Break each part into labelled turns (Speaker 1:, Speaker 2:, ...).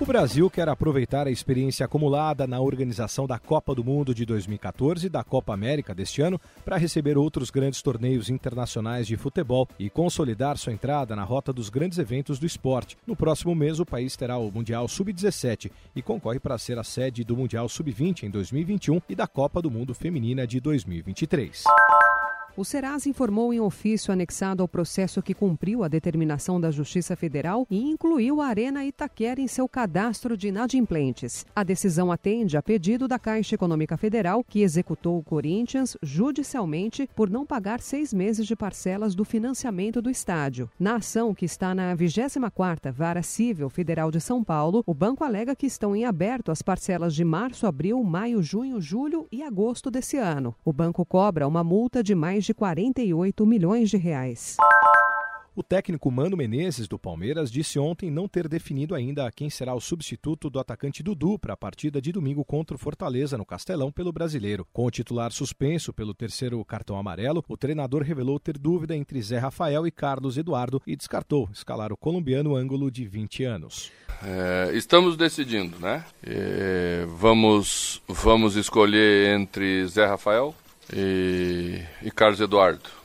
Speaker 1: O Brasil quer aproveitar a experiência acumulada na organização da Copa do Mundo de 2014 e da Copa América deste ano para receber outros grandes torneios internacionais de futebol e consolidar sua entrada na rota dos grandes eventos do esporte. No próximo mês, o país terá o Mundial Sub-17 e concorre para ser a sede do Mundial Sub-20 em 2021 e da Copa do Mundo Feminina de 2023.
Speaker 2: O Serasa informou em ofício anexado ao processo que cumpriu a determinação da Justiça Federal e incluiu a Arena Itaquera em seu cadastro de inadimplentes. A decisão atende a pedido da Caixa Econômica Federal, que executou o Corinthians judicialmente por não pagar seis meses de parcelas do financiamento do estádio. Na ação, que está na 24ª Vara Civil Federal de São Paulo, o banco alega que estão em aberto as parcelas de março, abril, maio, junho, julho e agosto desse ano. O banco cobra uma multa de mais de de 48 milhões de reais.
Speaker 1: O técnico Mano Menezes, do Palmeiras, disse ontem não ter definido ainda quem será o substituto do atacante Dudu para a partida de domingo contra o Fortaleza, no Castelão, pelo brasileiro. Com o titular suspenso pelo terceiro cartão amarelo, o treinador revelou ter dúvida entre Zé Rafael e Carlos Eduardo e descartou escalar o colombiano ângulo de 20 anos.
Speaker 3: É, estamos decidindo, né? É, vamos, vamos escolher entre Zé Rafael, e, e Carlos Eduardo.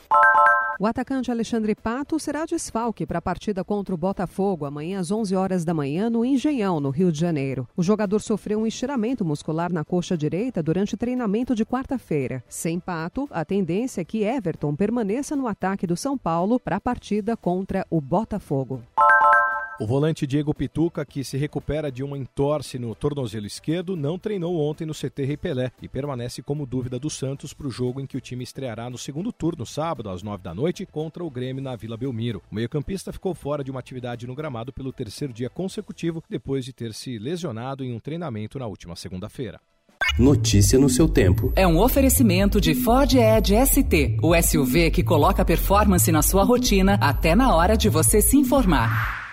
Speaker 2: O atacante Alexandre Pato será desfalque para a partida contra o Botafogo amanhã às 11 horas da manhã no Engenhão, no Rio de Janeiro. O jogador sofreu um estiramento muscular na coxa direita durante treinamento de quarta-feira. Sem Pato, a tendência é que Everton permaneça no ataque do São Paulo para a partida contra o Botafogo.
Speaker 1: O volante Diego Pituca, que se recupera de uma entorse no tornozelo esquerdo, não treinou ontem no CT Rei Pelé e permanece como dúvida do Santos para o jogo em que o time estreará no segundo turno, sábado, às nove da noite, contra o Grêmio na Vila Belmiro. O meio-campista ficou fora de uma atividade no gramado pelo terceiro dia consecutivo, depois de ter se lesionado em um treinamento na última segunda-feira.
Speaker 4: Notícia no seu tempo.
Speaker 5: É um oferecimento de Ford Edge ST, o SUV que coloca performance na sua rotina até na hora de você se informar.